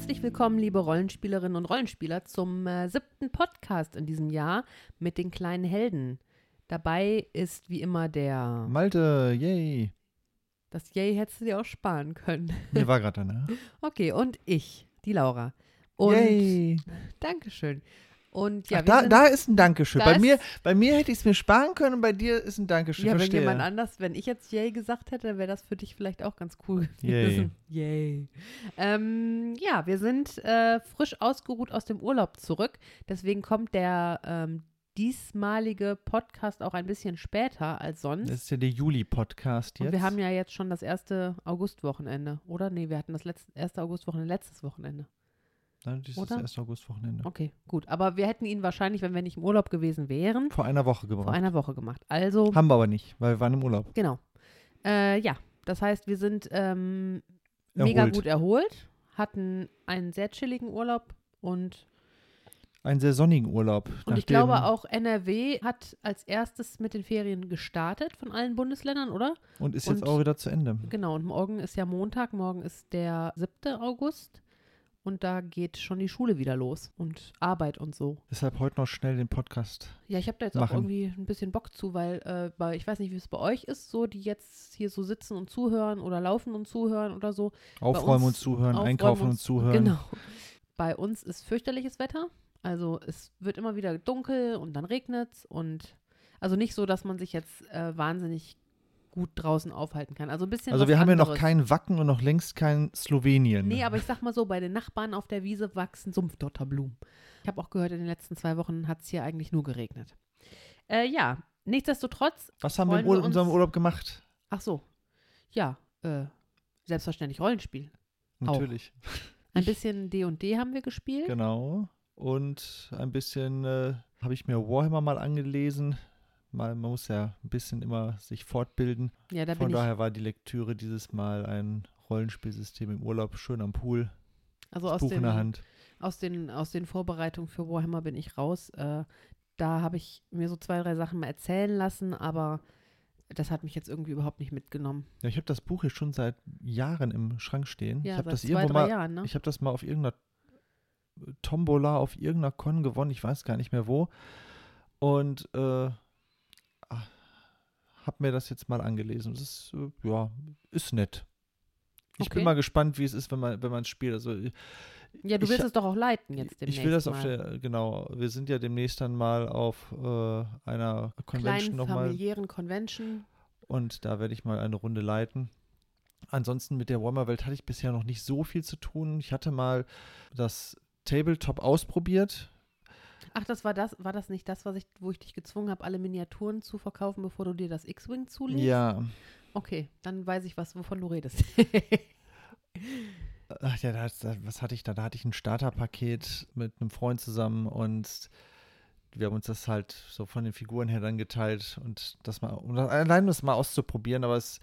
Herzlich willkommen, liebe Rollenspielerinnen und Rollenspieler, zum äh, siebten Podcast in diesem Jahr mit den kleinen Helden. Dabei ist wie immer der. Malte, yay. Das Yay hättest du dir auch sparen können. Mir war gerade ne? Okay, und ich, die Laura. Und Yay. Dankeschön. Und ja, Ach, da, da ist ein Dankeschön. Da Bei mir, bei mir hätte ich es mir sparen können und bei dir ist ein Dankeschön. ja, wenn Verstehe. jemand anders, wenn ich jetzt Yay gesagt hätte, wäre das für dich vielleicht auch ganz cool Yay. gewesen. Yay. Ähm, ja, wir sind äh, frisch ausgeruht aus dem Urlaub zurück. Deswegen kommt der ähm, diesmalige Podcast auch ein bisschen später als sonst. das ist ja der Juli-Podcast jetzt. Und wir haben ja jetzt schon das erste Augustwochenende, oder? Nee, wir hatten das letzte, erste Augustwochenende letztes Wochenende. Nein, ist oder? das erste Augustwochenende. Okay, gut. Aber wir hätten ihn wahrscheinlich, wenn wir nicht im Urlaub gewesen wären, Vor einer Woche gebraucht. vor einer Woche gemacht. Also, Haben wir aber nicht, weil wir waren im Urlaub. genau. Äh, ja, das heißt, wir sind ähm, mega gut erholt, hatten einen sehr chilligen Urlaub und, Einen sehr sonnigen Urlaub. und ich glaube auch NRW hat als erstes mit den Ferien gestartet von allen Bundesländern, oder? Und ist und- jetzt auch wieder zu Ende. Genau, und morgen ist ja Montag, morgen ist der 7. August und da geht schon die Schule wieder los und Arbeit und so. Deshalb heute noch schnell den Podcast. Ja, ich habe da jetzt auch Machen. irgendwie ein bisschen Bock zu, weil, äh, weil ich weiß nicht, wie es bei euch ist, so die jetzt hier so sitzen und zuhören oder laufen und zuhören oder so. Aufräumen uns und zuhören, Aufräumen einkaufen und zuhören. Genau. Bei uns ist fürchterliches Wetter. Also es wird immer wieder dunkel und dann regnet es und also nicht so, dass man sich jetzt äh, wahnsinnig gut draußen aufhalten kann. Also ein bisschen Also wir haben ja noch anderes. kein Wacken und noch längst kein Slowenien. Nee, aber ich sag mal so, bei den Nachbarn auf der Wiese wachsen Sumpfdotterblumen. Ich habe auch gehört, in den letzten zwei Wochen hat es hier eigentlich nur geregnet. Äh, ja, nichtsdestotrotz, Was haben wir in Ur wir uns- unserem Urlaub gemacht? ach so, ja, äh, selbstverständlich Rollenspiel. Auch. Natürlich. Ein Ich- bisschen D&D haben wir gespielt. Genau. Und ein bisschen äh, habe ich mir Warhammer mal angelesen. Mal, man muss ja ein bisschen immer sich fortbilden. Ja, da Von daher war die Lektüre dieses Mal ein Rollenspielsystem im Urlaub, schön am Pool, also aus Buch in der den, Hand. aus, den, aus den Vorbereitungen für Warhammer bin ich raus. Äh, da habe ich mir so zwei, drei Sachen mal erzählen lassen, aber das hat mich jetzt irgendwie überhaupt nicht mitgenommen. Ja, ich habe das Buch hier schon seit Jahren im Schrank stehen. Ja, ich habe seit das zwei, irgendwo drei mal, Jahren, ne? ich habe das mal auf irgendeiner Tombola auf irgendeiner Con gewonnen, ich weiß gar nicht mehr wo. Und äh, habe mir das jetzt mal angelesen. Das ist, äh, ja, ist nett. Ich Okay. bin mal gespannt, wie es ist, wenn man wenn man es spielt. Also äh, Ja, du willst es doch auch leiten jetzt demnächst ich will das mal. auf der, genau, wir sind ja demnächst dann mal auf äh, einer Convention nochmal familiären Convention. und da werde ich mal eine Runde leiten. Ansonsten mit der Warhammer-Welt hatte ich bisher noch nicht so viel zu tun. Ich hatte mal das Tabletop ausprobiert. Ach, das war das, war das nicht das, was ich, wo ich dich gezwungen habe, alle Miniaturen zu verkaufen, bevor du dir das X-Wing zulegst? Ja, Okay, dann weiß ich was, wovon du redest. ach ja, da, was hatte ich da? Da hatte ich ein Starterpaket mit einem Freund zusammen und wir haben uns das halt so von den Figuren her dann geteilt und das mal, um das, allein das mal auszuprobieren, aber es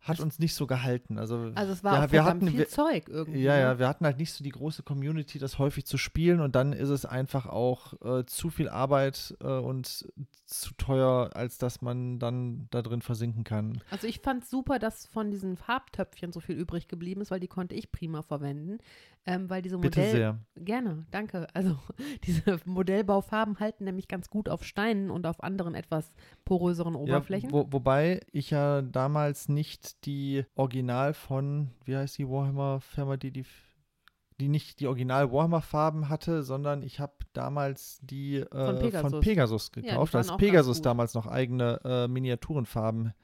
hat uns nicht so gehalten. Also, Also es war ja, wir hatten, viel wir, Zeug irgendwie. Ja, ne? ja, wir hatten halt nicht so die große Community, das häufig zu spielen und dann ist es einfach auch äh, zu viel Arbeit äh, und zu teuer, als dass man dann da drin versinken kann. Also ich fand super, dass von diesen Farbtöpfchen so viel übrig geblieben ist, weil die konnte ich prima verwenden. Ähm, weil diese Bitte Modell sehr. Gerne, danke. Also diese Modellbaufarben halten nämlich ganz gut auf Steinen und auf anderen etwas poröseren Oberflächen. Ja, wo, wobei ich ja damals nicht die Original von, wie heißt die Warhammer-Firma, die die die nicht die Original Warhammer Farben hatte, sondern ich habe damals die äh, von, Pegasus. Pegasus, die gekauft, waren als Pegasus damals noch eigene äh, Miniaturenfarben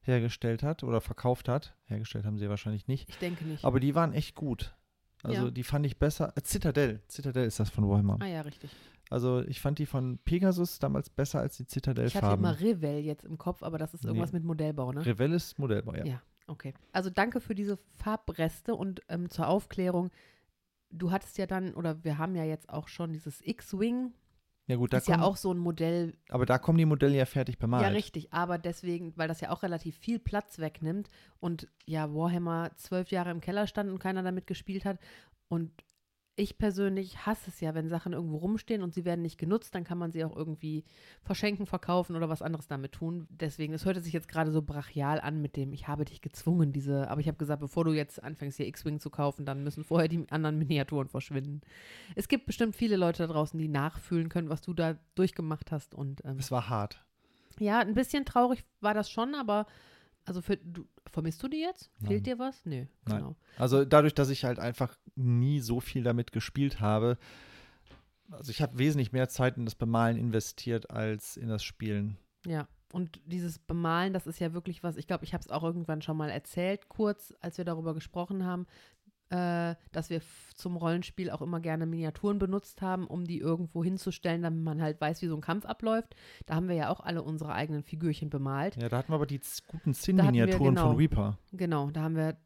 hergestellt hat oder verkauft hat. Hergestellt haben sie wahrscheinlich nicht. ich denke nicht. Aber die waren echt gut. Also Ja. die fand ich besser. Äh, Citadel. Citadel ist das von Warhammer. ah ja, richtig. Also ich fand die von Pegasus damals besser als die Ich hatte Citadel-Farben. immer Revell jetzt im Kopf, aber das ist irgendwas Nee. mit Modellbau, ne? Revell ist Modellbau, ja. Ja. Okay. Also danke für diese Farbreste und ähm, zur Aufklärung. Du hattest ja dann, oder wir haben ja jetzt auch schon dieses X-Wing. Ja gut, da Ist ja kommen, auch so ein Modell, aber da kommen die Modelle ja fertig bemalt. Ja, richtig, aber deswegen, weil das ja auch relativ viel Platz wegnimmt und ja, Warhammer zwölf Jahre im Keller stand und keiner damit gespielt hat und ich persönlich hasse es ja, wenn Sachen irgendwo rumstehen und sie werden nicht genutzt, dann kann man sie auch irgendwie verschenken, verkaufen oder was anderes damit tun. Deswegen, es hörte sich jetzt gerade so brachial an mit dem, ich habe dich gezwungen, diese, aber ich habe gesagt, bevor du jetzt anfängst, hier X-Wing zu kaufen, dann müssen vorher die anderen Miniaturen verschwinden. Es gibt bestimmt viele Leute da draußen, die nachfühlen können, was du da durchgemacht hast und ähm, Es war hart. ja, ein bisschen traurig war das schon, aber also für, du, vermisst du die jetzt? Nein. Fehlt dir was? Nö, Nein. genau. Also dadurch, dass ich halt einfach nie so viel damit gespielt habe, also ich habe wesentlich mehr Zeit in das Bemalen investiert als in das Spielen. Ja, und dieses Bemalen, das ist ja wirklich was, ich glaube, ich habe es auch irgendwann schon mal erzählt, kurz, als wir darüber gesprochen haben, äh, dass wir zum Rollenspiel auch immer gerne Miniaturen benutzt haben, um die irgendwo hinzustellen, damit man halt weiß, wie so ein Kampf abläuft. Da haben wir ja auch alle unsere eigenen Figürchen bemalt. Ja, da hatten wir aber die guten Zinn-Miniaturen genau. von Reaper. Genau, da haben wir,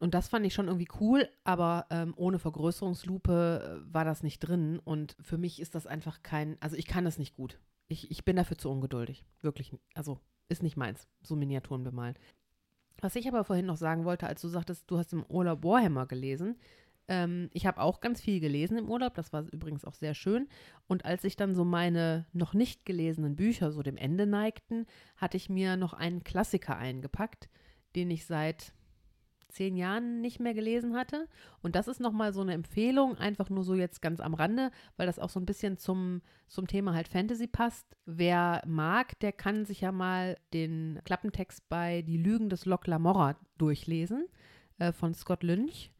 und das fand ich schon irgendwie cool, aber ähm, ohne Vergrößerungslupe äh, war das nicht drin. Und für mich ist das einfach kein, also ich kann das nicht gut. Ich, ich bin dafür zu ungeduldig. Wirklich, also ist nicht meins, so Miniaturen bemalen. Was ich aber vorhin noch sagen wollte, als du sagtest, du hast im Urlaub Warhammer gelesen. Ähm, ich habe auch ganz viel gelesen im Urlaub, das war übrigens auch sehr schön. Und als ich dann so meine noch nicht gelesenen Bücher so dem Ende neigten, hatte ich mir noch einen Klassiker eingepackt, den ich seit zehn Jahren nicht mehr gelesen hatte. Und das ist nochmal so eine Empfehlung, einfach nur so jetzt ganz am Rande, weil das auch so ein bisschen zum, zum Thema halt Fantasy passt. Wer mag, der kann sich ja mal den Klappentext bei Die Lügen des Locke Lamora durchlesen äh, von Scott Lynch.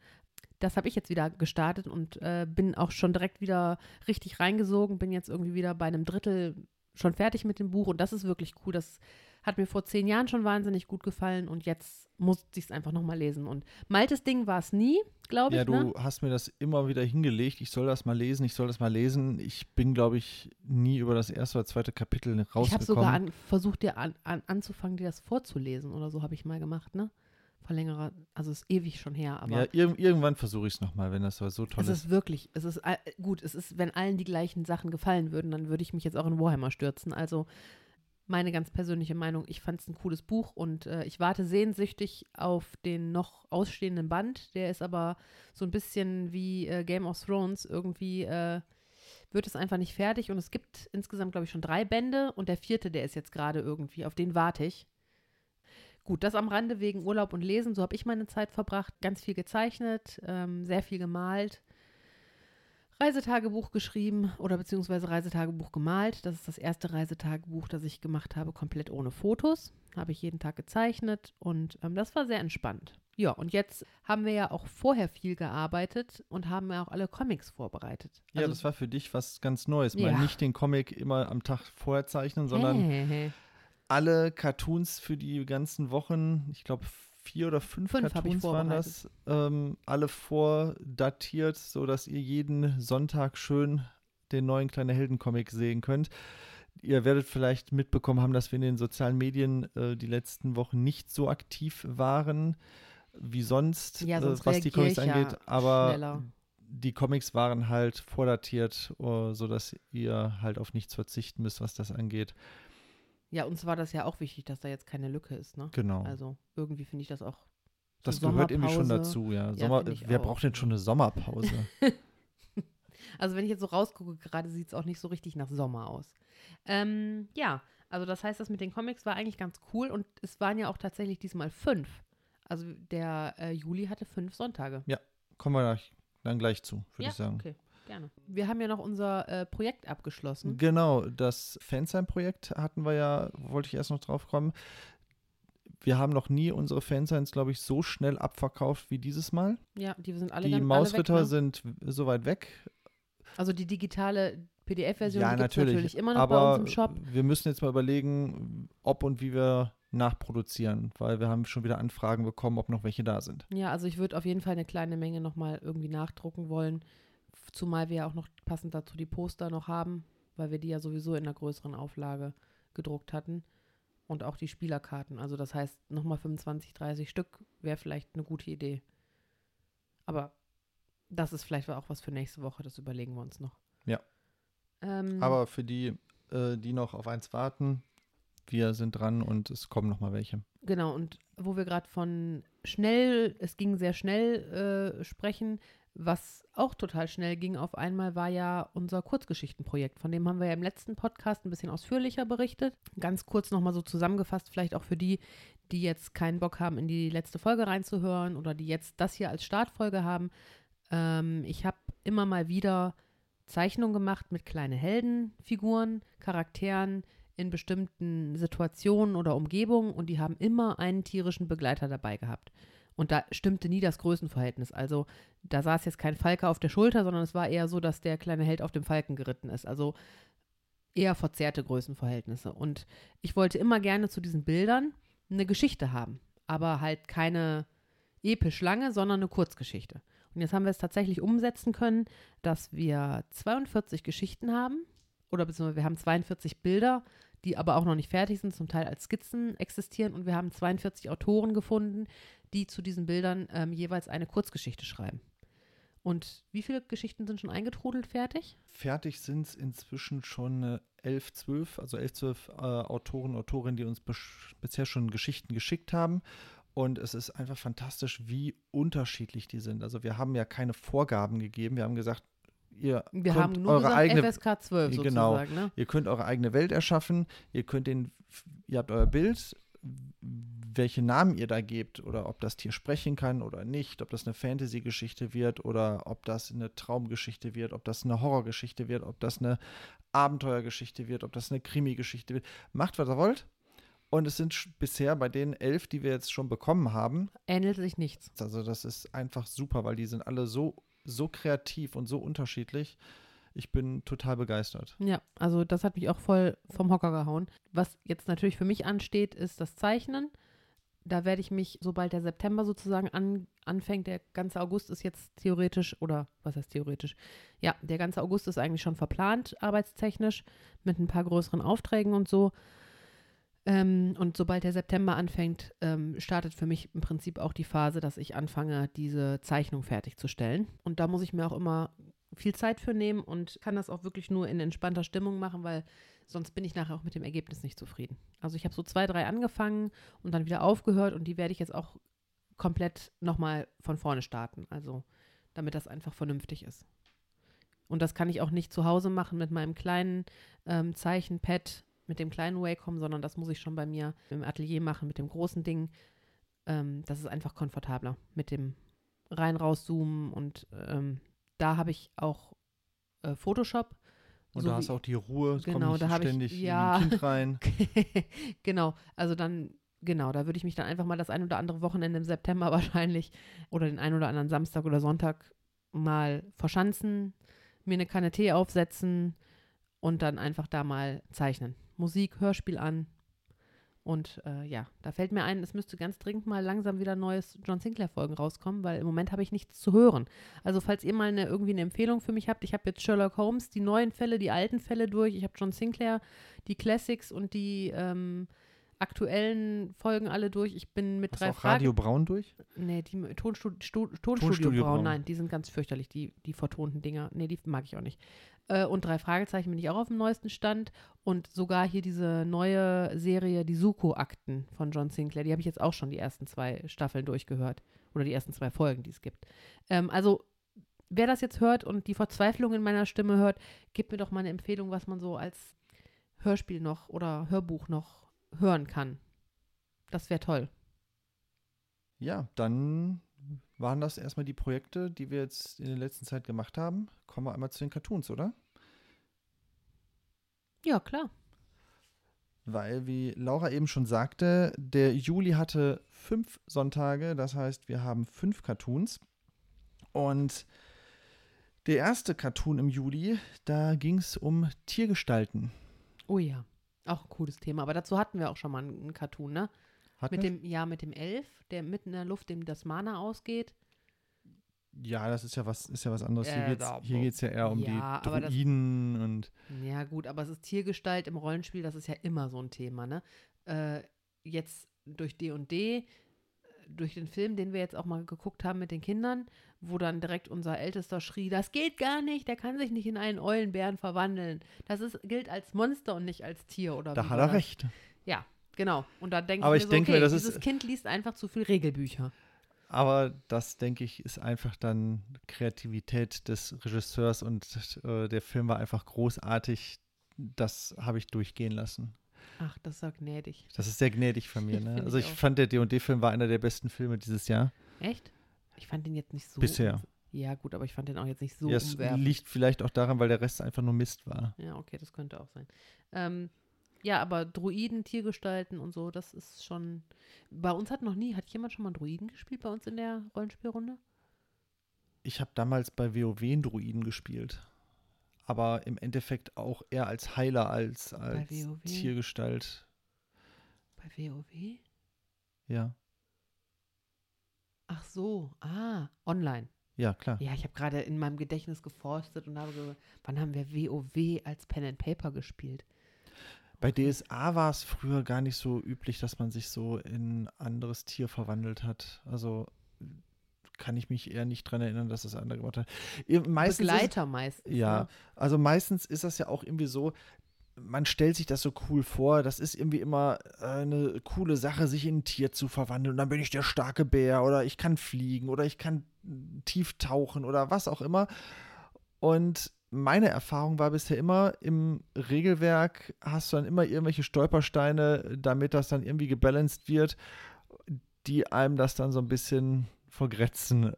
Das habe ich jetzt wieder gestartet und äh, bin auch schon direkt wieder richtig reingesogen, bin jetzt irgendwie wieder bei einem Drittel schon fertig mit dem Buch und das ist wirklich cool. Das hat mir vor zehn Jahren schon wahnsinnig gut gefallen und jetzt muss ich es einfach nochmal lesen. Und Maltes Ding war es nie, glaube ich. Ja, du ne? hast mir das immer wieder hingelegt. Ich soll das mal lesen, ich soll das mal lesen. Ich bin, glaube ich, nie über das erste oder zweite Kapitel rausgekommen. Ich habe sogar an, versucht, dir an, an, anzufangen, dir das vorzulesen oder so habe ich mal gemacht, ne? Vor längerer, also ist ewig schon her, aber ja, ir irgendwann versuche ich es nochmal, wenn das so toll es ist. ist wirklich, es ist gut, es ist, wenn allen die gleichen Sachen gefallen würden, dann würde ich mich jetzt auch in Warhammer stürzen. Also meine ganz persönliche Meinung, ich fand es ein cooles Buch und äh, ich warte sehnsüchtig auf den noch ausstehenden Band. Der ist aber so ein bisschen wie äh, Game of Thrones. Irgendwie äh, wird es einfach nicht fertig und es gibt insgesamt, glaube ich, schon drei Bände und der vierte, der ist jetzt gerade irgendwie, auf den warte ich. Gut, das am Rande wegen Urlaub und Lesen, so habe ich meine Zeit verbracht. Ganz viel gezeichnet, ähm, sehr viel gemalt. Reisetagebuch geschrieben oder beziehungsweise Reisetagebuch gemalt. Das ist das erste Reisetagebuch, das ich gemacht habe, komplett ohne Fotos. Habe ich jeden Tag gezeichnet und ähm, das war sehr entspannt. Ja, und jetzt haben wir ja auch vorher viel gearbeitet und haben ja auch alle Comics vorbereitet. ja, Also- das war für dich was ganz Neues. Mal Ja. nicht den Comic immer am Tag vorher zeichnen, sondern Hey, alle Cartoons für die ganzen Wochen, ich glaube vier oder fünf, Fünf Cartoons waren das, ähm, alle vordatiert, sodass ihr jeden Sonntag schön den neuen kleine Helden-Comic sehen könnt. Ihr werdet vielleicht mitbekommen haben, dass wir in den sozialen Medien äh, die letzten Wochen nicht so aktiv waren wie sonst, Ja, äh, sonst was die Comics ja angeht. Aber schneller. die Comics waren halt vordatiert, uh, sodass ihr halt auf nichts verzichten müsst, was das angeht. Ja, uns war das ja auch wichtig, dass da jetzt keine Lücke ist, ne? Genau. Also irgendwie finde ich das auch. so Das gehört irgendwie schon dazu, ja. Ja, Sommer, wer auch. braucht denn schon eine Sommerpause? Also wenn ich jetzt so rausgucke, gerade sieht es auch nicht so richtig nach Sommer aus. Ähm, ja, also das heißt, das mit den Comics war eigentlich ganz cool und es waren ja auch tatsächlich diesmal fünf. Also der äh, Juli hatte fünf Sonntage. Kommen wir gleich- dann gleich zu, würde ja, ich sagen. okay, gerne. Wir haben ja noch unser äh, Projekt abgeschlossen. Genau, das Fansign-Projekt hatten wir ja, wollte ich erst noch drauf kommen. Wir haben noch nie unsere Fansigns, glaube ich, so schnell abverkauft wie dieses Mal. Ja, die sind alle die alle Mausritter weg, ne? sind so weit weg. Also die digitale PDF-Version ja, gibt es natürlich. natürlich immer noch aber bei uns im Shop. wir müssen jetzt mal überlegen, ob und wie wir nachproduzieren, weil wir haben schon wieder Anfragen bekommen, ob noch welche da sind. Ja, also ich würde auf jeden Fall eine kleine Menge nochmal irgendwie nachdrucken wollen. Zumal wir ja auch noch passend dazu die Poster noch haben, weil wir die ja sowieso in einer größeren Auflage gedruckt hatten. Und auch die Spielerkarten. Also das heißt, nochmal 25, 30 Stück wäre vielleicht eine gute Idee. Aber das ist vielleicht auch was für nächste Woche, das überlegen wir uns noch. Ja. Ähm, Aber für die, äh, die noch auf eins warten, wir sind dran und es kommen noch mal welche. Genau, und wo wir gerade von schnell, es ging sehr schnell äh, sprechen, Was auch total schnell ging auf einmal, war ja unser Kurzgeschichtenprojekt. Von dem haben wir ja im letzten Podcast ein bisschen ausführlicher berichtet. Ganz kurz nochmal so zusammengefasst, vielleicht auch für die, die jetzt keinen Bock haben, in die letzte Folge reinzuhören oder die jetzt das hier als Startfolge haben. Ähm, ich habe immer mal wieder Zeichnungen gemacht mit kleinen Heldenfiguren, Charakteren in bestimmten Situationen oder Umgebungen und die haben immer einen tierischen Begleiter dabei gehabt. Und da stimmte nie das Größenverhältnis. Also da saß jetzt kein Falke auf der Schulter, sondern es war eher so, dass der kleine Held auf dem Falken geritten ist. Also eher verzerrte Größenverhältnisse. Und ich wollte immer gerne zu diesen Bildern eine Geschichte haben, aber halt keine episch lange, sondern eine Kurzgeschichte. Und jetzt haben wir es tatsächlich umsetzen können, dass wir 42 Geschichten haben, oder beziehungsweise wir haben 42 Bilder, die aber auch noch nicht fertig sind, zum Teil als Skizzen existieren. Und wir haben 42 Autoren gefunden, die zu diesen Bildern ähm, jeweils eine Kurzgeschichte schreiben. Und wie viele Geschichten sind schon eingetrudelt fertig? Fertig sind es inzwischen schon äh, elf, zwölf, also elf, zwölf äh, Autoren, Autorinnen, die uns bisher schon Geschichten geschickt haben. Und es ist einfach fantastisch, wie unterschiedlich die sind. Also wir haben ja keine Vorgaben gegeben. Wir haben gesagt, ihr wir könnt haben nur eure eigene FSK 12 genau, sozusagen. Ne? ihr könnt eure eigene Welt erschaffen. Ihr könnt den, ihr habt euer Bild, welche Namen ihr da gebt oder ob das Tier sprechen kann oder nicht, ob das eine Fantasy-Geschichte wird oder ob das eine Traumgeschichte wird, ob das eine Horrorgeschichte wird, ob das eine Abenteuergeschichte wird, ob das eine Krimi-Geschichte wird. Macht, was ihr wollt. Und es sind bisher bei den elf, die wir jetzt schon bekommen haben. Ähnelt sich nichts. Also, das ist einfach super, weil die sind alle so, so kreativ und so unterschiedlich. Ich bin total begeistert. Ja, also das hat mich auch voll vom Hocker gehauen. Was jetzt natürlich für mich ansteht, ist das Zeichnen. Da werde ich mich, sobald der September sozusagen an, anfängt, der ganze August ist jetzt theoretisch, oder was heißt theoretisch? Ja, der ganze August ist eigentlich schon verplant, arbeitstechnisch, mit ein paar größeren Aufträgen und so. Ähm, und sobald der September anfängt, ähm, startet für mich im Prinzip auch die Phase, dass ich anfange, diese Zeichnung fertigzustellen. Und da muss ich mir auch immer viel Zeit für nehmen und kann das auch wirklich nur in entspannter Stimmung machen, weil sonst bin ich nachher auch mit dem Ergebnis nicht zufrieden. Also ich habe so zwei, drei angefangen und dann wieder aufgehört und die werde ich jetzt auch komplett nochmal von vorne starten. Also damit das einfach vernünftig ist. Und das kann ich auch nicht zu Hause machen mit meinem kleinen ähm, Zeichenpad, mit dem kleinen Wacom, sondern das muss ich schon bei mir im Atelier machen mit dem großen Ding. Ähm, das ist einfach komfortabler mit dem rein rauszoomen und ähm, da habe ich auch äh, Photoshop. Und so da hast du auch die Ruhe, es Genau, kommt nicht da hab ich- ständig ja. in Kind rein. genau, also dann, genau, da würde ich mich dann einfach mal das ein oder andere Wochenende im September wahrscheinlich oder den ein oder anderen Samstag oder Sonntag mal verschanzen, mir eine Kanne Tee aufsetzen und dann einfach da mal zeichnen. Musik, Hörspiel an. Und äh, ja, da fällt mir ein, es müsste ganz dringend mal langsam wieder neues John Sinclair-Folgen rauskommen, weil im Moment habe ich nichts zu hören. Also falls ihr mal eine, irgendwie eine Empfehlung für mich habt, ich habe jetzt Sherlock Holmes, die neuen Fälle, die alten Fälle durch, ich habe John Sinclair, die Classics und die ähm, aktuellen Folgen alle durch. Ich bin mit Hast drei du auch Radio Fragen. Braun durch? Nee, die Tonstudio, Stu, Tonstudio, Tonstudio Braun, Braun. nein, die sind ganz fürchterlich, die, die vertonten Dinger. Nee, die mag ich auch nicht. Äh, und drei Fragezeichen bin ich auch auf dem neuesten Stand. Und sogar hier diese neue Serie, die Suko-Akten von John Sinclair, die habe ich jetzt auch schon die ersten zwei Staffeln durchgehört. Oder die ersten zwei Folgen, die es gibt. Ähm, also, wer das jetzt hört und die Verzweiflung in meiner Stimme hört, gebt mir doch mal eine Empfehlung, was man so als Hörspiel noch oder Hörbuch noch hören kann. Das wäre toll. Ja, dann waren das erstmal die Projekte, die wir jetzt in der letzten Zeit gemacht haben. Kommen wir einmal zu den Cartoons, oder? Ja, klar. Weil, wie Laura eben schon sagte, der Juli hatte fünf Sonntage, das heißt, wir haben fünf Cartoons. Und der erste Cartoon im Juli, da ging es um Tiergestalten. Oh ja, auch ein cooles Thema. Aber dazu hatten wir auch schon mal einen Cartoon, ne? Hatten Mit dem, ja, mit dem Elf, der mitten in der Luft, dem das Mana ausgeht. ja, das ist ja was, ist ja was anderes. Hier Äh, geht es hier ja eher um Ja, die aber das- Druiden und Ja, gut, aber es ist Tiergestalt im Rollenspiel, das ist ja immer so ein Thema, ne? Äh, jetzt durch D und D, durch den Film, den wir jetzt auch mal geguckt haben mit den Kindern, wo dann direkt unser Ältester schrie, das geht gar nicht, der kann sich nicht in einen Eulenbären verwandeln. Das ist, gilt als Monster und nicht als Tier oder da hat er das? recht. Ja, genau. Und da denke ich ich mir so, denke okay, mir, das ist- dieses Kind liest einfach zu viel Regelbücher. Aber das, denke ich, ist einfach dann Kreativität des Regisseurs und äh, der Film war einfach großartig. Das habe ich durchgehen lassen. Ach, das ist ja gnädig. Das ist sehr gnädig von mir. Ne? Also ich ich fand, der D&D-Film war einer der besten Filme dieses Jahr. Echt? Ich fand den jetzt nicht so. Bisher. Ja, gut, aber ich fand den auch jetzt nicht so ja, es umwerfend. liegt vielleicht auch daran, weil der Rest einfach nur Mist war. Ja, okay, das könnte auch sein. Ähm, ja, aber Druiden, Tiergestalten und so, das ist schon. Bei uns hat noch nie, hat jemand schon mal Druiden gespielt bei uns in der Rollenspielrunde? Ich habe damals bei WoW einen Druiden gespielt. Aber im Endeffekt auch eher als Heiler als als? Tiergestalt. Bei WoW? Ja. Ach so, ah, online. Ja, klar. Ja, ich habe gerade in meinem Gedächtnis geforstet und habe ge wann haben wir WoW als Pen and Paper gespielt? Bei DSA war es früher gar nicht so üblich, dass man sich so in ein anderes Tier verwandelt hat. Also kann ich mich eher nicht dran erinnern, dass das andere gemacht hat. Meistens ist, Begleiter meistens. ja, Ne? also meistens ist das ja auch irgendwie so, man stellt sich das so cool vor, das ist irgendwie immer äh, eine coole Sache, sich in ein Tier zu verwandeln. Und dann bin ich der starke Bär oder ich kann fliegen oder ich kann tief tauchen oder was auch immer. Und meine Erfahrung war bisher immer, im Regelwerk hast du dann immer irgendwelche Stolpersteine, damit das dann irgendwie gebalanced wird, die einem das dann so ein bisschen vergrätzen.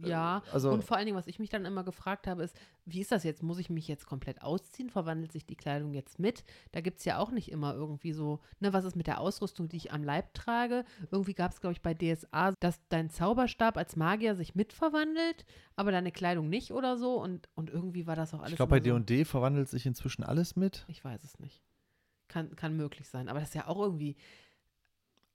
Ne, Ja, Also, und vor allen Dingen, was ich mich dann immer gefragt habe, ist, wie ist das jetzt? Muss ich mich jetzt komplett ausziehen? Verwandelt sich die Kleidung jetzt mit? Da gibt es ja auch nicht immer irgendwie so, ne, was ist mit der Ausrüstung, die ich am Leib trage? Irgendwie gab es, glaube ich, bei DSA, dass dein Zauberstab als Magier sich mitverwandelt, aber deine Kleidung nicht oder so. Und, und irgendwie war das auch alles. ich glaube, bei so, D&D verwandelt sich inzwischen alles mit. Ich weiß es nicht. Kann, kann möglich sein. Aber das ist ja auch irgendwie.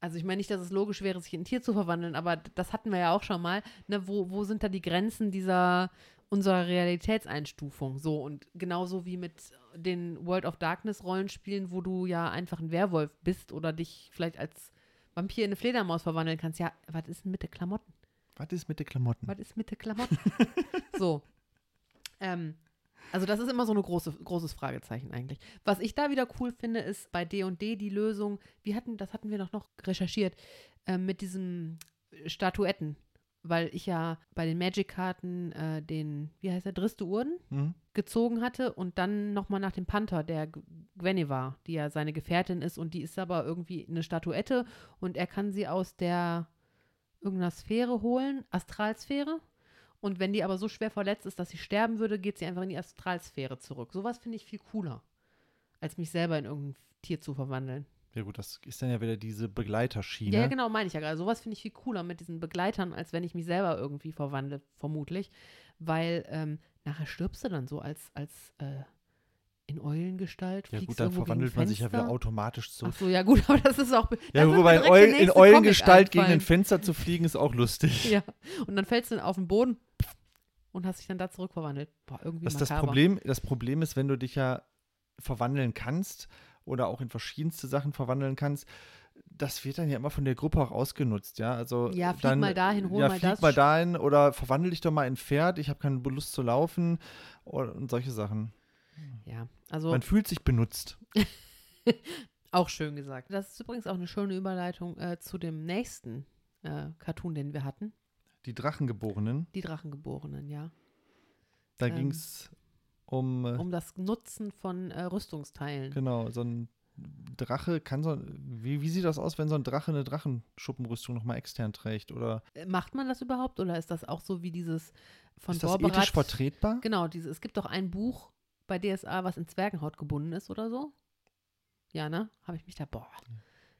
Also ich meine nicht, dass es logisch wäre, sich in ein Tier zu verwandeln, aber das hatten wir ja auch schon mal. Ne, wo, wo sind da die Grenzen dieser unserer Realitätseinstufung? So, und genauso wie mit den World of Darkness Rollenspielen, wo du ja einfach ein Werwolf bist oder dich vielleicht als Vampir in eine Fledermaus verwandeln kannst. Ja, was ist denn mit den Klamotten? Was ist mit den Klamotten? Was ist mit den Klamotten? so. Ähm, also das ist immer so ein große, großes Fragezeichen eigentlich. Was ich da wieder cool finde, ist bei D&D die Lösung, wir hatten, das hatten wir noch, noch recherchiert, ähm, mit diesen Statuetten. Weil ich ja bei den Magic-Karten äh, den, wie heißt der, Driste Urden Hm? gezogen hatte und dann nochmal nach dem Panther, der Gwenny war, die ja seine Gefährtin ist und die ist aber irgendwie eine Statuette und er kann sie aus der irgendeiner Sphäre holen, Astralsphäre. Und wenn die aber so schwer verletzt ist, dass sie sterben würde, geht sie einfach in die Astralsphäre zurück. Sowas finde ich viel cooler, als mich selber in irgendein Tier zu verwandeln. Ja gut, das ist dann ja wieder diese Begleiterschiene. Ja, genau, meine ich ja gerade. Sowas finde ich viel cooler mit diesen Begleitern, als wenn ich mich selber irgendwie verwandle, vermutlich. Weil ähm, nachher stirbst du dann so als, als äh, in Eulengestalt. Ja gut, dann verwandelt man sich ja wieder automatisch zu. Ach so, ja gut, aber das ist auch. ja, wobei in, Eulen, in Eulengestalt gegen ein. Fenster zu fliegen, ist auch lustig. Ja, und dann fällst du auf den Boden und hast dich dann da zurückverwandelt. Boah, irgendwie Das, das. Problem, das Problem ist, wenn du dich ja verwandeln kannst oder auch in verschiedenste Sachen verwandeln kannst, das wird dann ja immer von der Gruppe auch ausgenutzt, ja. Also Ja, flieg dann, mal dahin, hol ja, mal flieg das. mal dahin oder verwandel dich doch mal in ein Pferd, ich habe keine Lust zu laufen und, und solche Sachen. Ja, also Man fühlt sich benutzt. auch schön gesagt. Das ist übrigens auch eine schöne Überleitung äh, zu dem nächsten äh, Cartoon, den wir hatten. Die Drachengeborenen, Die Drachengeborenen, ja. da Ähm, ging es um, äh, Um das Nutzen von äh, Rüstungsteilen. genau, so ein Drache kann so, wie, wie sieht das aus, wenn so ein Drache eine Drachenschuppenrüstung nochmal extern trägt? Oder Äh, Macht man das überhaupt oder ist das auch so wie dieses von ist das Borberat? ethisch vertretbar? Genau, diese, es gibt doch ein Buch bei DSA, was in Zwergenhaut gebunden ist oder so. Ja, ne? Habe ich mich da, boah.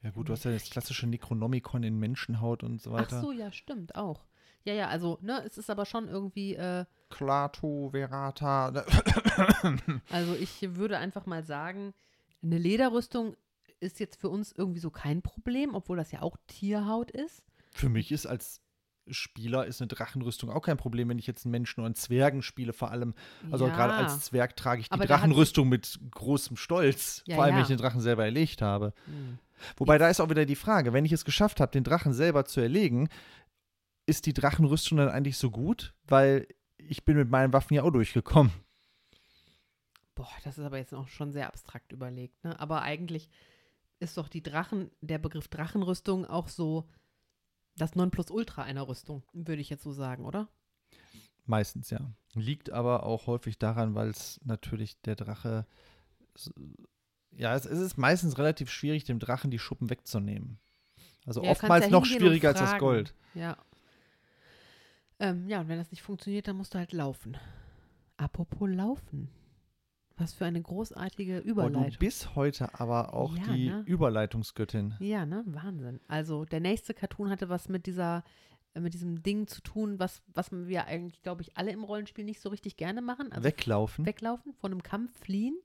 Ja gut, du hast ja das klassische Necronomicon in Menschenhaut und so Ach weiter. so, ja, stimmt, auch. Ja, ja, also, ne, es ist aber schon irgendwie, äh, Klato, Verata. also ich würde einfach mal sagen, eine Lederrüstung ist jetzt für uns irgendwie so kein Problem, obwohl das ja auch Tierhaut ist. Für mich ist als Spieler ist eine Drachenrüstung auch kein Problem, wenn ich jetzt einen Menschen oder einen Zwergen spiele, vor allem. Also ja. gerade als Zwerg trage ich die Aber Drachenrüstung mit großem Stolz. Ja, vor allem, wenn ja. ich den Drachen selber erlegt habe. Hm. Wobei da ist auch wieder die Frage, wenn ich es geschafft habe, den Drachen selber zu erlegen, ist die Drachenrüstung dann eigentlich so gut? Weil ich bin mit meinen Waffen ja auch durchgekommen. Boah, das ist aber jetzt auch schon sehr abstrakt überlegt, ne? Aber eigentlich ist doch die Drachen, der Begriff Drachenrüstung auch so das Nonplusultra einer Rüstung, würde ich jetzt so sagen, oder? Meistens ja. Liegt aber auch häufig daran, weil es natürlich der Drache. Ja, es, es ist meistens relativ schwierig, dem Drachen die Schuppen wegzunehmen. Also Ja, oftmals noch schwieriger als das. Gold. Ja. Ähm, ja, und wenn das nicht funktioniert, dann musst du halt laufen. Apropos Laufen. Was für eine großartige Boah, du Überleitung. bist heute aber auch Ja, die ne? Überleitungsgöttin. Ja, ne? Wahnsinn. Also der nächste Cartoon hatte was mit dieser, äh, mit diesem Ding zu tun, was, was wir eigentlich, glaube ich, alle im Rollenspiel nicht so richtig gerne machen. Also Weglaufen. weglaufen, von einem Kampf fliehen.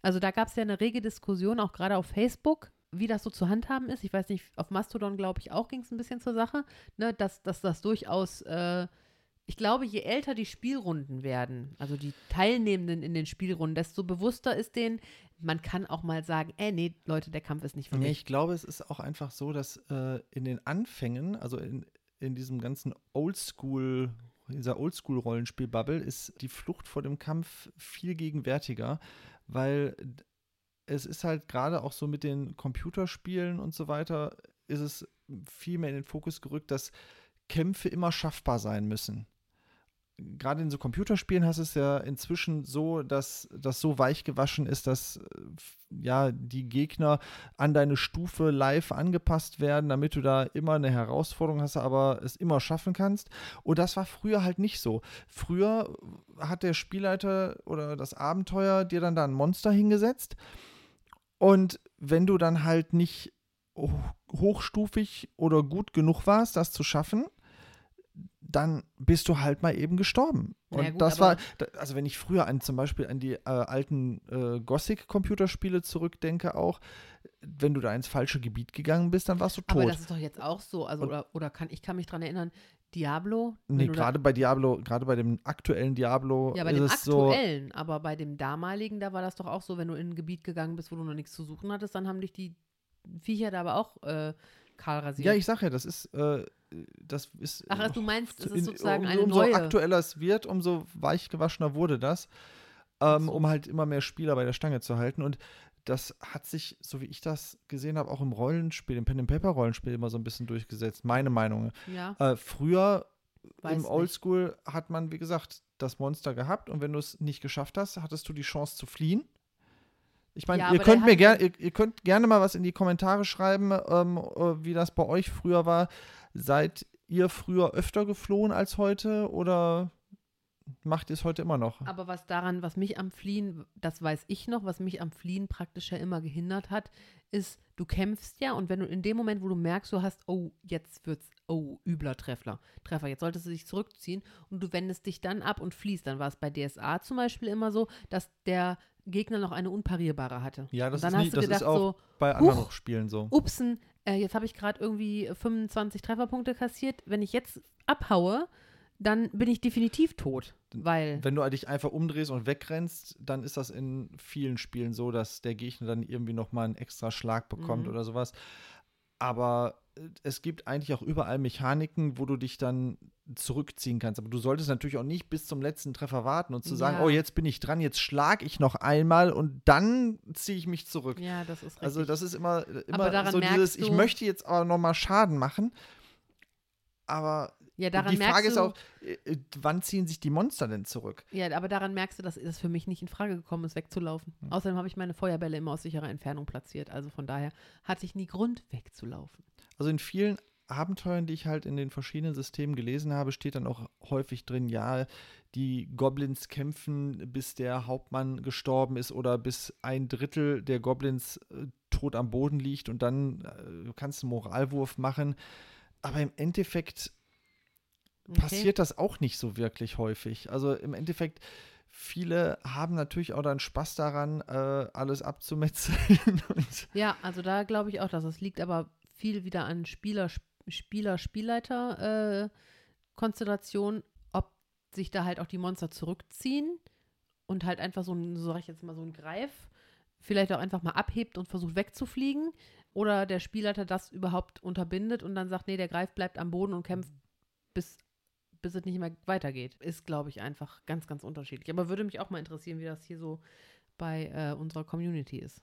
Also da gab es ja eine rege Diskussion, auch gerade auf Facebook, wie das so zu handhaben ist. Ich weiß nicht, auf Mastodon, glaube ich, auch ging es ein bisschen zur Sache, ne, dass, dass das durchaus, äh, ich glaube, je älter die Spielrunden werden, also die Teilnehmenden in den Spielrunden, desto bewusster ist denen, man kann auch mal sagen, äh, nee, Leute, der Kampf ist nicht für Nee, mich. ich glaube, es ist auch einfach so, dass äh, in den Anfängen, also in, in diesem ganzen Oldschool, dieser Oldschool-Rollenspiel-Bubble, ist die Flucht vor dem Kampf viel gegenwärtiger, weil es ist halt gerade auch so mit den Computerspielen und so weiter, ist es viel mehr in den Fokus gerückt, dass Kämpfe immer schaffbar sein müssen. Gerade in so Computerspielen hast du es ja inzwischen so, dass das so weich gewaschen ist, dass äh, ja die Gegner an deine Stufe live angepasst werden, damit du da immer eine Herausforderung hast, aber es immer schaffen kannst. Und das war früher halt nicht so. Früher hat der Spielleiter oder das Abenteuer dir dann da ein Monster hingesetzt. Und wenn du dann halt nicht ho- hochstufig oder gut genug warst, das zu schaffen, dann bist du halt mal eben gestorben. Ja, Und gut, das war, aber- also wenn ich früher an zum Beispiel an die äh, alten äh, Gothic-Computerspiele zurückdenke, auch, wenn du da ins falsche Gebiet gegangen bist, dann warst du Aber tot. das ist doch jetzt auch so, also Und- oder, oder kann, ich kann mich dran erinnern, Diablo, Nee, gerade bei Diablo, gerade bei dem aktuellen Diablo Ja, bei dem es so. aktuellen, aber bei dem damaligen, da war das doch auch so, wenn du in ein Gebiet gegangen bist, wo du noch nichts zu suchen hattest, dann haben dich die Viecher da aber auch äh, kahl rasiert. Ja, ich sag ja, das ist, äh, das ist. Ach, also du meinst, es ist in- sozusagen um, eine umso neue. aktueller es wird, umso weichgewaschener wurde das, ähm, so. um halt immer mehr Spieler bei der Stange zu halten. Und das hat sich, so wie ich das gesehen habe, auch im Rollenspiel, im Pen and Paper Rollenspiel immer so ein bisschen durchgesetzt. Meine Meinung. ja, Äh, früher weiß im. Oldschool hat man, wie gesagt, das Monster gehabt und wenn du es nicht geschafft hast, hattest du die Chance zu fliehen. Ich meine, Ja, ihr könnt mir gerne, ihr, ihr könnt gerne mal was in die Kommentare schreiben, ähm, äh, wie das bei euch früher war. Seid ihr früher öfter geflohen als heute oder macht ihr es heute immer noch? Aber was daran, was mich am Fliehen, das weiß ich noch, was mich am Fliehen praktisch ja immer gehindert hat, ist, du kämpfst ja und wenn du in dem Moment, wo du merkst, du hast, oh, jetzt wird's, oh, übler Treffer, Treffer, jetzt solltest du dich zurückziehen und du wendest dich dann ab und fliehst. Dann war es bei DSA zum Beispiel immer so, dass der Gegner noch eine unparierbare hatte. Ja, das ist nie- hast du das gedacht ist auch so, bei anderen. Spielen so. upsen, äh, jetzt habe ich gerade irgendwie 25 Trefferpunkte kassiert. Wenn ich jetzt abhaue, dann bin ich definitiv tot, weil Wenn du dich einfach umdrehst und wegrennst, dann ist das in vielen Spielen so, dass der Gegner dann irgendwie noch mal einen extra Schlag bekommt Mhm. oder sowas. Aber äh, es gibt eigentlich auch überall Mechaniken, wo du dich dann zurückziehen kannst. Aber du solltest natürlich auch nicht bis zum letzten Treffer warten und zu sagen, Ja. oh, jetzt bin ich dran, jetzt schlage ich noch einmal und dann ziehe ich mich zurück. ja, das ist richtig. Also das ist immer, immer so dieses, ich möchte jetzt aber noch mal Schaden machen. Aber ja, daran die Frage ist auch, äh, wann ziehen sich die Monster denn zurück? Ja, aber daran merkst du, dass es für mich nicht in Frage gekommen ist, wegzulaufen. Hm. Außerdem habe ich meine Feuerbälle immer aus sicherer Entfernung platziert. Also von daher hatte ich nie Grund, wegzulaufen. Also in vielen Abenteuern, die ich halt in den verschiedenen Systemen gelesen habe, steht dann auch häufig drin, ja, die Goblins kämpfen, bis der Hauptmann gestorben ist oder bis ein Drittel der Goblins äh, tot am Boden liegt und dann äh, kannst du einen Moralwurf machen. Aber im Endeffekt Okay? passiert das auch nicht so wirklich häufig. Also im Endeffekt, viele haben natürlich auch dann Spaß daran, äh, alles abzumetzeln. Ja, also da glaube ich auch, dass es liegt aber viel wieder an Spieler, Spieler, Spielleiter äh, Konstellation, ob sich da halt auch die Monster zurückziehen und halt einfach so ein, so sag ich jetzt mal, so ein Greif vielleicht auch einfach mal abhebt und versucht wegzufliegen oder der Spielleiter das überhaupt unterbindet und dann sagt, nee, der Greif bleibt am Boden und kämpft bis bis es nicht mehr weitergeht. Ist, glaube ich, einfach ganz, ganz unterschiedlich. Aber würde mich auch mal interessieren, wie das hier so bei äh, unserer Community ist.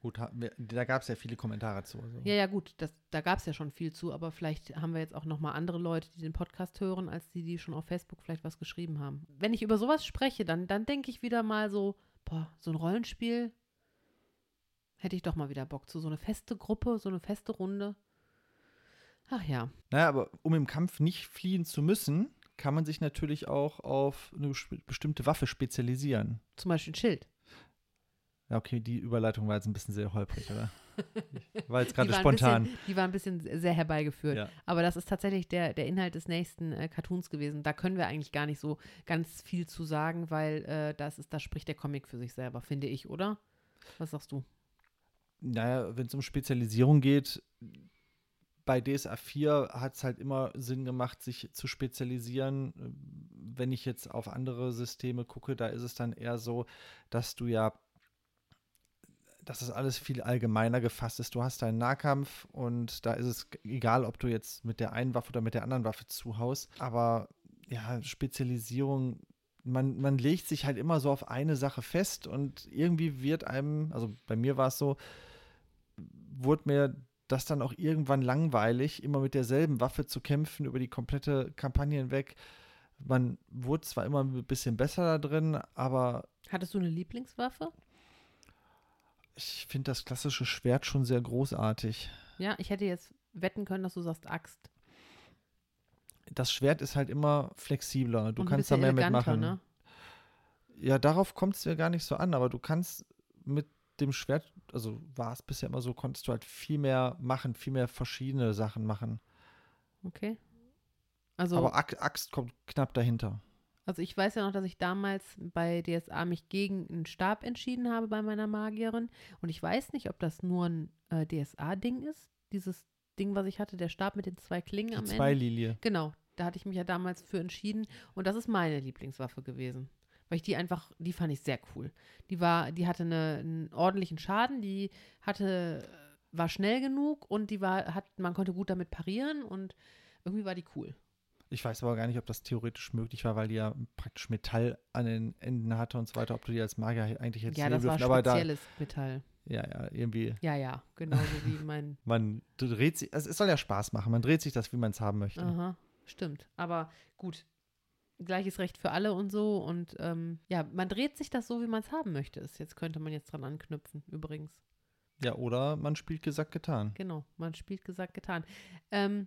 Gut, da gab es ja viele Kommentare zu. Also. Ja, ja, gut, das, da gab es ja schon viel zu, aber vielleicht haben wir jetzt auch noch mal andere Leute, die den Podcast hören, als die, die schon auf Facebook vielleicht was geschrieben haben. Wenn ich über sowas spreche, dann, dann denke ich wieder mal so, boah, so ein Rollenspiel hätte ich doch mal wieder Bock zu. So eine feste Gruppe, so eine feste Runde. Ach ja, Naja, aber um im Kampf nicht fliehen zu müssen, kann man sich natürlich auch auf eine bes- bestimmte Waffe spezialisieren. zum Beispiel ein Schild. Ja, okay, die Überleitung war jetzt ein bisschen sehr holprig, oder? War jetzt gerade spontan. Bisschen, die war ein bisschen sehr herbeigeführt. Ja. Aber das ist tatsächlich der, der Inhalt des nächsten äh, Cartoons gewesen. Da können wir eigentlich gar nicht so ganz viel zu sagen, weil äh, das ist, da spricht der Comic für sich selber, finde ich, oder? Was sagst du? Naja, wenn es um Spezialisierung geht, bei DSA 4 hat es halt immer Sinn gemacht, sich zu spezialisieren. Wenn ich jetzt auf andere Systeme gucke, da ist es dann eher so, dass du ja, dass das alles viel allgemeiner gefasst ist. Du hast deinen Nahkampf und da ist es egal, ob du jetzt mit der einen Waffe oder mit der anderen Waffe zuhaust. Aber ja, Spezialisierung, man, man legt sich halt immer so auf eine Sache fest und irgendwie wird einem, also bei mir war es so, wurde mir das dann auch irgendwann langweilig, immer mit derselben Waffe zu kämpfen über die komplette Kampagne hinweg. Man wurde zwar immer ein bisschen besser da drin, aber Hattest du eine Lieblingswaffe? ich finde das klassische Schwert schon sehr großartig. Ja, ich hätte jetzt wetten können, dass du sagst Axt. Das Schwert ist halt immer flexibler. Du Und kannst da mehr mitmachen. Ne? Ja, darauf kommt es ja gar nicht so an, aber du kannst mit dem Schwert, also war es bisher immer so, konntest du halt viel mehr machen, viel mehr verschiedene Sachen machen. Okay. Also, Aber Axt kommt knapp dahinter. also ich weiß ja noch, dass ich damals bei DSA mich gegen einen Stab entschieden habe bei meiner Magierin. Und ich weiß nicht, ob das nur ein äh, DSA-Ding ist. Dieses Ding, was ich hatte, der Stab mit den zwei Klingen Die am Ende. Zweililie. Genau, da hatte ich mich ja damals für entschieden und das ist meine Lieblingswaffe gewesen. Weil ich die einfach, die fand ich sehr cool. Die war, die hatte eine, einen ordentlichen Schaden, die hatte, war schnell genug und die war, hat, man konnte gut damit parieren und irgendwie war die cool. Ich weiß aber gar nicht, ob das theoretisch möglich war, weil die ja praktisch Metall an den Enden hatte und so weiter, ob du die als Magier eigentlich jetzt ja, das war dürfen. Aber da, spezielles Metall. ja, ja, irgendwie, Ja, ja, genauso wie mein, man dreht sich, also es soll ja Spaß machen, man dreht sich das, wie man es haben möchte. aha, stimmt. Aber gut, gleiches Recht für alle und so und ähm, ja, man dreht sich das so, wie man es haben möchte. Ist jetzt könnte man jetzt dran anknüpfen, übrigens. Ja, oder man spielt gesagt getan. Genau, man spielt gesagt, getan. Ähm,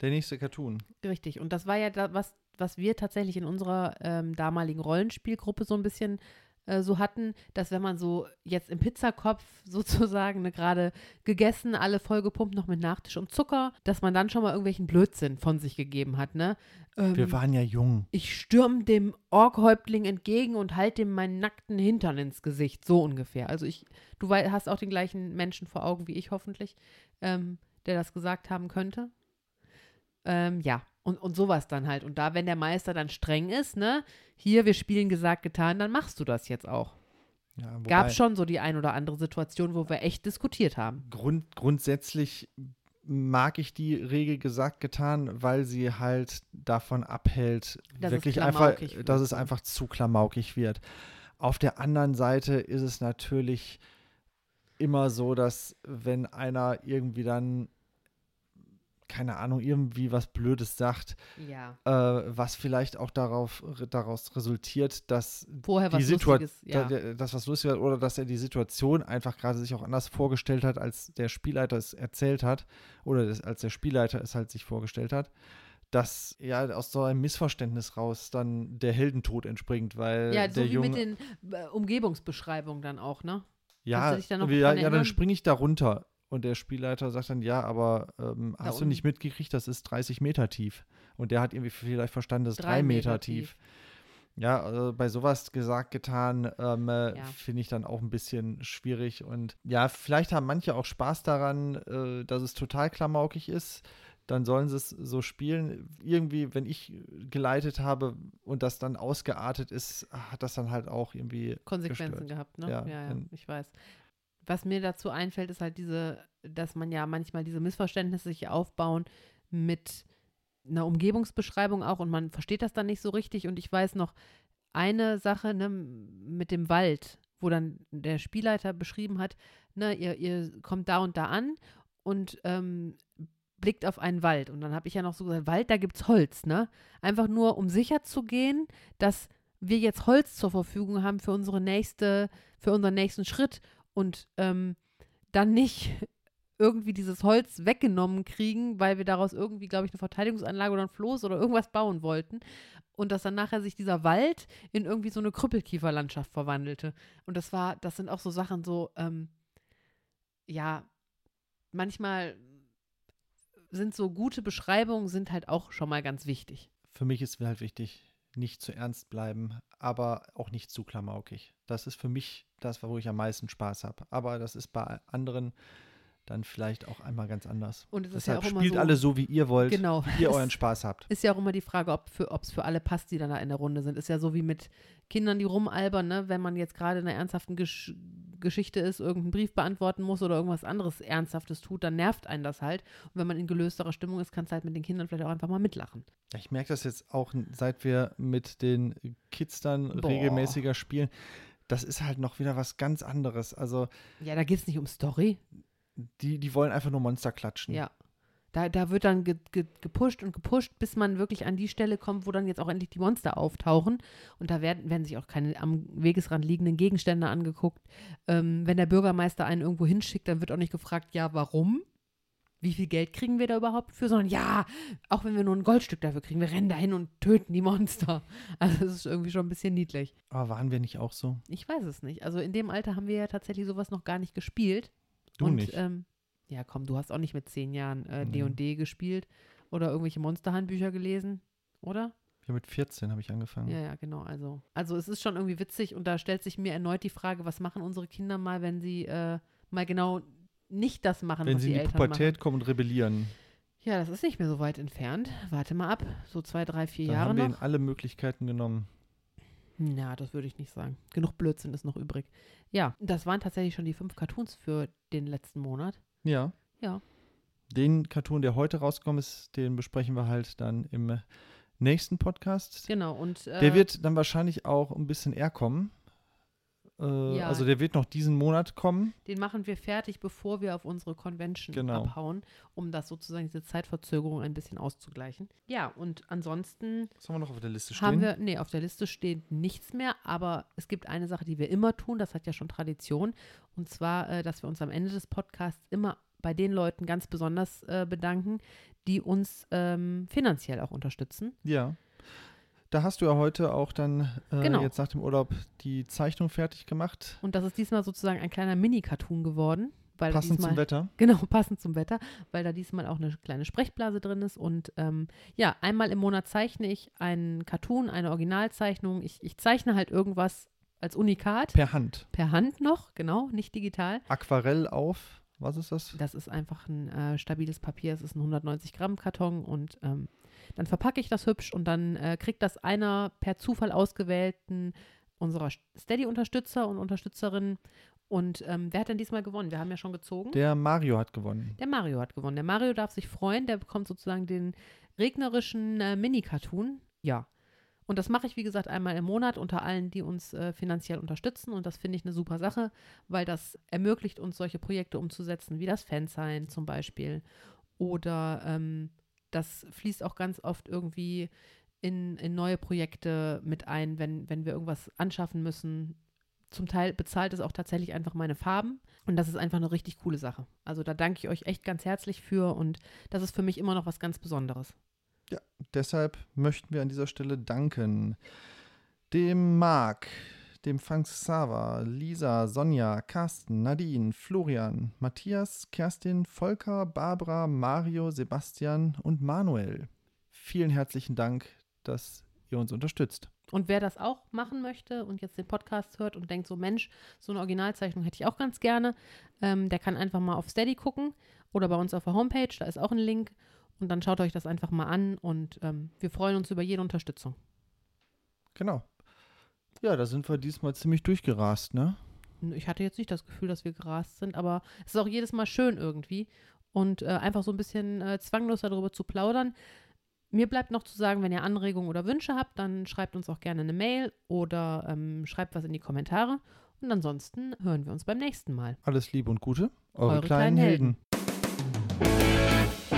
Der nächste Cartoon. richtig, und das war ja da, was, was wir tatsächlich in unserer ähm, damaligen Rollenspielgruppe so ein bisschen äh, so hatten, dass wenn man so jetzt im Pizzakopf sozusagen ne, gerade gegessen, alle vollgepumpt noch mit Nachtisch und Zucker, dass man dann schon mal irgendwelchen Blödsinn von sich gegeben hat, ne? Ähm, Wir waren ja jung. ich stürm dem Orkhäuptling entgegen und halte ihm meinen nackten Hintern ins Gesicht, so ungefähr. Also ich, du wei- hast auch den gleichen Menschen vor Augen wie ich hoffentlich, ähm, der das gesagt haben könnte. Ähm, ja, und, und sowas dann halt. Und da, wenn der Meister dann streng ist, ne, hier, wir spielen gesagt, getan, dann machst du das jetzt auch. Ja, wobei Gab schon so die ein oder andere Situation, wo wir echt diskutiert haben. Grund, grundsätzlich mag ich die Regel gesagt getan, weil sie halt davon abhält, Dass es wirklich einfach, klamaukig wird, dass es einfach zu klamaukig wird. Auf der anderen Seite ist es natürlich immer so, dass wenn einer irgendwie dann, keine Ahnung, irgendwie was Blödes sagt, Ja. äh, was vielleicht auch darauf, daraus resultiert, dass Vorher die Situation, ja. das was lustig war, oder dass er die Situation einfach gerade sich auch anders vorgestellt hat, als der Spielleiter es erzählt hat, oder das, als der Spielleiter es halt sich vorgestellt hat, dass ja aus so einem Missverständnis raus dann der Heldentod entspringt, weil ja, so der wie Junge, mit den äh, Umgebungsbeschreibungen dann auch, ne? ja, da ja, ja, dann springe ich da runter. Und der Spielleiter sagt dann, ja, aber ähm, Da hast du nicht mitgekriegt, das ist 30 Meter tief. Und der hat irgendwie vielleicht verstanden, das ist Drei Meter, Meter tief. tief. Ja, also bei sowas gesagt, getan, ähm, äh, Ja. finde ich dann auch ein bisschen schwierig. Und ja, vielleicht haben manche auch Spaß daran, äh, dass es total klamaukig ist. Dann sollen sie es so spielen. Irgendwie, wenn ich geleitet habe und das dann ausgeartet ist, hat das dann halt auch irgendwie Konsequenzen gestört. gehabt, ne? Ja, Ja, ja, ich weiß. Was mir dazu einfällt, ist halt diese, dass man ja manchmal diese Missverständnisse sich aufbauen mit einer Umgebungsbeschreibung auch und man versteht das dann nicht so richtig. Und ich weiß noch eine Sache ne, mit dem Wald, wo dann der Spielleiter beschrieben hat, ne, ihr, ihr kommt da und da an und ähm, blickt auf einen Wald. Und dann habe ich ja noch so gesagt, Wald, da gibt es Holz, ne? Einfach nur, um sicher zu gehen, dass wir jetzt Holz zur Verfügung haben für unsere nächste, für unseren nächsten Schritt und ähm, dann nicht irgendwie dieses Holz weggenommen kriegen, weil wir daraus irgendwie, glaube ich, eine Verteidigungsanlage oder ein Floß oder irgendwas bauen wollten. Und dass dann nachher sich dieser Wald in irgendwie so eine Krüppelkieferlandschaft verwandelte. Und das war, das sind auch so Sachen so, ähm, ja, manchmal sind so gute Beschreibungen sind halt auch schon mal ganz wichtig. Für mich ist halt wichtig, nicht zu ernst bleiben, aber auch nicht zu klamaukig. Das ist für mich das, wo ich am meisten Spaß habe. Aber das ist bei anderen dann vielleicht auch einmal ganz anders. Und es ist Deshalb ja spielt so, alle so, wie ihr wollt, Genau. wie ihr euren Spaß habt. Ist ja auch immer die Frage, ob es für alle passt, die dann da in der Runde sind. Ist ja so wie mit Kindern, die rumalbern, ne? Wenn man jetzt gerade in einer ernsthaften Gesch Geschichte ist, irgendeinen Brief beantworten muss oder irgendwas anderes Ernsthaftes tut, dann nervt einen das halt. Und wenn man in gelösterer Stimmung ist, kannst du halt mit den Kindern vielleicht auch einfach mal mitlachen. Ich merke das jetzt auch, seit wir mit den Kids dann Boah. regelmäßiger spielen. Das ist halt noch wieder was ganz anderes. Also Ja, da geht es nicht um Story. die, die wollen einfach nur Monster klatschen. Ja. Da, da wird dann ge, ge, gepusht und gepusht, bis man wirklich an die Stelle kommt, wo dann jetzt auch endlich die Monster auftauchen. Und da werden, werden sich auch keine am Wegesrand liegenden Gegenstände angeguckt. Ähm, wenn der Bürgermeister einen irgendwo hinschickt, dann wird auch nicht gefragt, ja, warum? Wie viel Geld kriegen wir da überhaupt für? Sondern ja, auch wenn wir nur ein Goldstück dafür kriegen, wir rennen dahin und töten die Monster. Also das ist irgendwie schon ein bisschen niedlich. Aber waren wir nicht auch so? Ich weiß es nicht. Also in dem Alter haben wir ja tatsächlich sowas noch gar nicht gespielt. Du und, nicht. Ähm, ja, komm, du hast auch nicht mit zehn Jahren äh, Nee. D&D gespielt oder irgendwelche Monsterhandbücher gelesen, oder? Ja, mit 14 habe ich angefangen. Ja, ja, genau. Also, also es ist schon irgendwie witzig und da stellt sich mir erneut die Frage, was machen unsere Kinder mal, wenn sie äh, mal genau nicht das machen, Wenn was sie die in die Eltern Pubertät machen. kommen und rebellieren, Ja, das ist nicht mehr so weit entfernt. Warte mal ab, so zwei, drei, vier dann Jahre haben wir noch. ihnen alle Möglichkeiten genommen. Ja, das würde ich nicht sagen. Genug Blödsinn ist noch übrig. Ja, das waren tatsächlich schon die fünf Cartoons für den letzten Monat. Ja. Ja. Den Cartoon, der heute rausgekommen ist, den besprechen wir halt dann im nächsten Podcast. Genau, und äh, Der wird dann wahrscheinlich auch ein bisschen eher kommen. Äh, Ja. Also der wird noch diesen Monat kommen. Den machen wir fertig, bevor wir auf unsere Convention Genau. abhauen, um das sozusagen diese Zeitverzögerung ein bisschen auszugleichen. Ja, und ansonsten Was haben wir noch auf der Liste stehen? haben wir, nee, auf der Liste steht nichts mehr, aber es gibt eine Sache, die wir immer tun, das hat ja schon Tradition, und zwar, äh, dass wir uns am Ende des Podcasts immer bei den Leuten ganz besonders äh, bedanken, die uns ähm, finanziell auch unterstützen. Ja. Da hast du ja heute auch dann äh, Genau. jetzt nach dem Urlaub die Zeichnung fertig gemacht. Und das ist diesmal sozusagen ein kleiner Mini-Cartoon geworden. Weil Passend diesmal, zum Wetter. Genau, passend zum Wetter, weil da diesmal auch eine kleine Sprechblase drin ist. Und ähm, ja, einmal im Monat zeichne ich einen Cartoon, eine Originalzeichnung. Ich, ich zeichne halt irgendwas als Unikat Per Hand. per Hand noch, genau, nicht digital. Aquarell auf. Was ist das? Das ist einfach ein äh, stabiles Papier. Es ist ein 190 Gramm Karton und ähm, dann verpacke ich das hübsch und dann äh, kriegt das einer per Zufall ausgewählten unserer Steady-Unterstützer und Unterstützerinnen. Und ähm, wer hat denn diesmal gewonnen? Wir haben ja schon gezogen. Der Mario hat gewonnen. Der Mario hat gewonnen. Der Mario darf sich freuen. Der bekommt sozusagen den regnerischen äh, Mini-Cartoon. Ja. Und das mache ich, wie gesagt, einmal im Monat unter allen, die uns äh, finanziell unterstützen. Und das finde ich eine super Sache, weil das ermöglicht uns, solche Projekte umzusetzen, wie das Fansign zum Beispiel. Oder ähm, das fließt auch ganz oft irgendwie in, in neue Projekte mit ein, wenn, wenn wir irgendwas anschaffen müssen. Zum Teil bezahlt es auch tatsächlich einfach meine Farben. Und das ist einfach eine richtig coole Sache. Also da danke ich euch echt ganz herzlich für. Und das ist für mich immer noch was ganz Besonderes. Deshalb möchten wir an dieser Stelle danken dem Marc, dem Frank Sava, Lisa, Sonja, Carsten, Nadine, Florian, Matthias, Kerstin, Volker, Barbara, Mario, Sebastian und Manuel. Vielen herzlichen Dank, dass ihr uns unterstützt. Und wer das auch machen möchte und jetzt den Podcast hört und denkt so, Mensch, so eine Originalzeichnung hätte ich auch ganz gerne, ähm, der kann einfach mal auf Steady gucken oder bei uns auf der Homepage, da ist auch ein Link. Und dann schaut euch das einfach mal an und ähm, wir freuen uns über jede Unterstützung. Genau. Ja, da sind wir diesmal ziemlich durchgerast, ne? Ich hatte jetzt nicht das Gefühl, dass wir gerast sind, aber es ist auch jedes Mal schön irgendwie. Und äh, einfach so ein bisschen äh, zwanglos darüber zu plaudern. Mir bleibt noch zu sagen, wenn ihr Anregungen oder Wünsche habt, dann schreibt uns auch gerne eine Mail oder ähm, schreibt was in die Kommentare. Und ansonsten hören wir uns beim nächsten Mal. Alles Liebe und Gute. Eure, Eure kleinen, kleinen Helden. Helden.